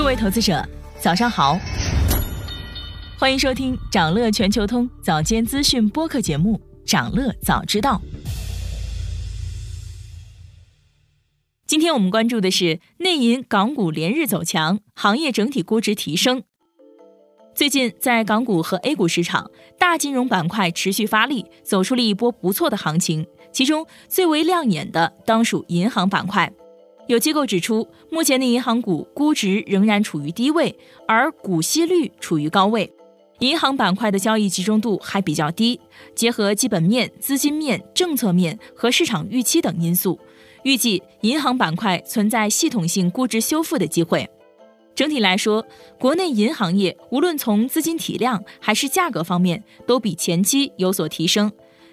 各位投资者，早上好，欢迎收听长乐全球通早间资讯播客节目《长乐早知道》。今天我们关注的是内银港股连日走强，行业整体估值提升。最近在港股和 A 股市场，大金融板块持续发力，走出了一波不错的行情。其中最为亮眼的当属银行板块。有机构指出，目前的银行股估值仍然处于低位，而股息率处于高位，银行板块的交易集中度还比较低。结合基本面、资金面、政策面和市场预期等因素，预计银行板块存在系统性估值修复的机会。整体来说，国内银行业无论从资金体量还是价格方面，都比前期有所提升。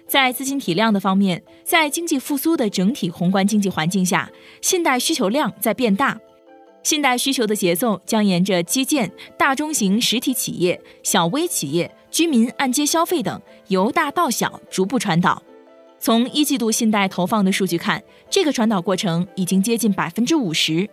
在资金体量的方面，在经济复苏的整体宏观经济环境下，信贷需求量在变大，信贷需求的节奏将沿着基建、大中型实体企业、小微企业、居民按揭消费等由大到小逐步传导。从一季度信贷投放的数据看，这个传导过程已经接近百分之五十。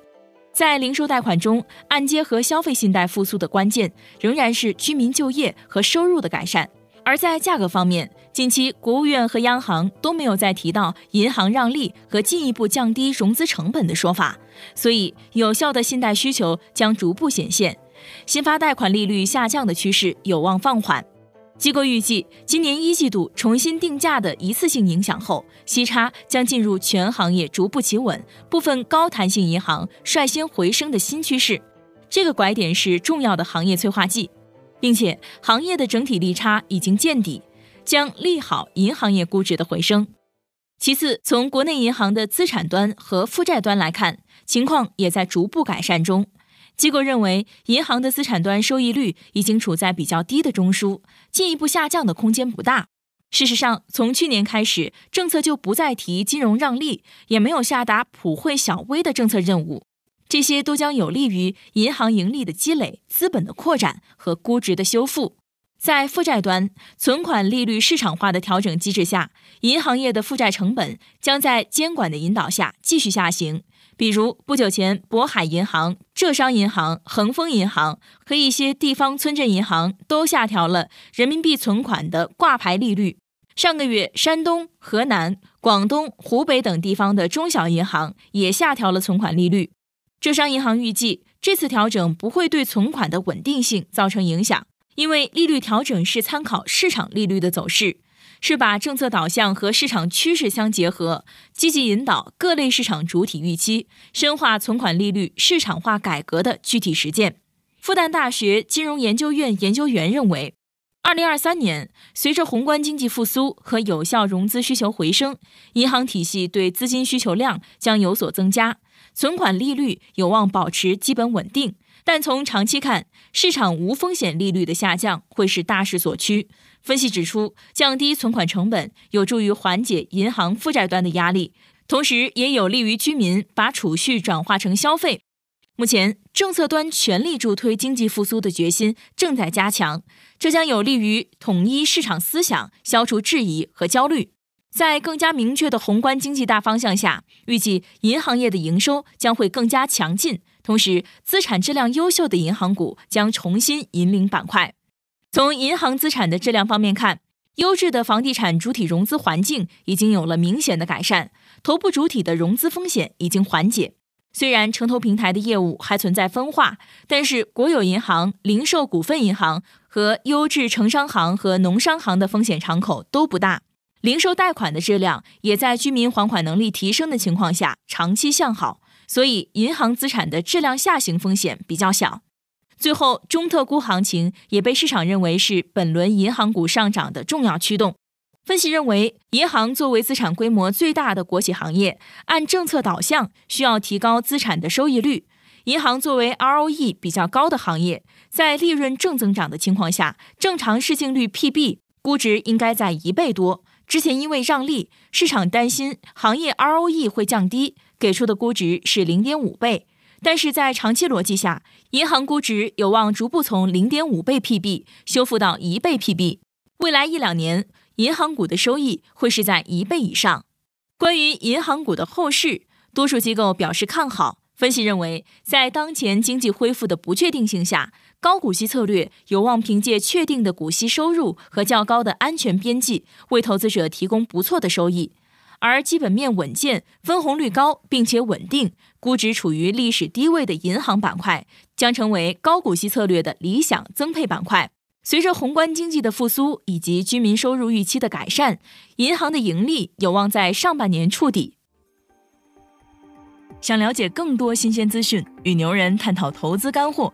在零售贷款中，按揭和消费信贷复苏的关键仍然是居民就业和收入的改善。而在价格方面，近期国务院和央行都没有再提到银行让利和进一步降低融资成本的说法，所以有效的信贷需求将逐步显现，新发贷款利率下降的趋势有望放缓。机构预计，今年一季度重新定价的一次性影响后，息差将进入全行业逐步企稳，部分高弹性银行率先回升的新趋势。这个拐点是重要的行业催化剂。并且行业的整体利差已经见底，将利好银行业估值的回升。其次，从国内银行的资产端和负债端来看，情况也在逐步改善中。机构认为，银行的资产端收益率已经处在比较低的中枢，进一步下降的空间不大。事实上，从去年开始，政策就不再提金融让利，也没有下达普惠小微的政策任务。这些都将有利于银行盈利的积累、资本的扩展和估值的修复。在负债端，存款利率市场化的调整机制下，银行业的负债成本将在监管的引导下继续下行。比如，不久前，渤海银行、浙商银行、恒丰银行和一些地方村镇银行都下调了人民币存款的挂牌利率。上个月，山东、河南、广东、湖北等地方的中小银行也下调了存款利率。浙商银行预计，这次调整不会对存款的稳定性造成影响，因为利率调整是参考市场利率的走势，是把政策导向和市场趋势相结合，积极引导各类市场主体预期，深化存款利率市场化改革的具体实践。复旦大学金融研究院研究员认为，二零二三年随着宏观经济复苏和有效融资需求回升，银行体系对资金需求量将有所增加。存款利率有望保持基本稳定，但从长期看，市场无风险利率的下降会是大势所趋。分析指出，降低存款成本有助于缓解银行负债端的压力，同时也有利于居民把储蓄转化成消费。目前，政策端全力助推经济复苏的决心正在加强，这将有利于统一市场思想，消除质疑和焦虑。在更加明确的宏观经济大方向下，预计银行业的营收将会更加强劲，同时资产质量优秀的银行股将重新引领板块。从银行资产的质量方面看，优质的房地产主体融资环境已经有了明显的改善，头部主体的融资风险已经缓解。虽然城投平台的业务还存在分化，但是国有银行、零售股份银行和优质城商行和农商行的风险敞口都不大。零售贷款的质量也在居民还款能力提升的情况下长期向好，所以银行资产的质量下行风险比较小。最后，中特估行情也被市场认为是本轮银行股上涨的重要驱动。分析认为，银行作为资产规模最大的国企行业，按政策导向需要提高资产的收益率。银行作为 ROE 比较高的行业，在利润正增长的情况下，正常市净率 PB 估值应该在一倍多。之前因为让利，市场担心行业 ROE 会降低，给出的估值是零点五倍。但是在长期逻辑下，银行估值有望逐步从零点五倍 PB 修复到一倍 PB。未来一两年，银行股的收益会是在一倍以上。关于银行股的后市，多数机构表示看好，分析认为，在当前经济恢复的不确定性下，高股息策略有望凭借确定的股息收入和较高的安全边际，为投资者提供不错的收益。而基本面稳健、分红率高并且稳定、估值处于历史低位的银行板块，将成为高股息策略的理想增配板块。随着宏观经济的复苏以及居民收入预期的改善，银行的盈利有望在上半年触底。想了解更多新鲜资讯，与牛人探讨投资干货，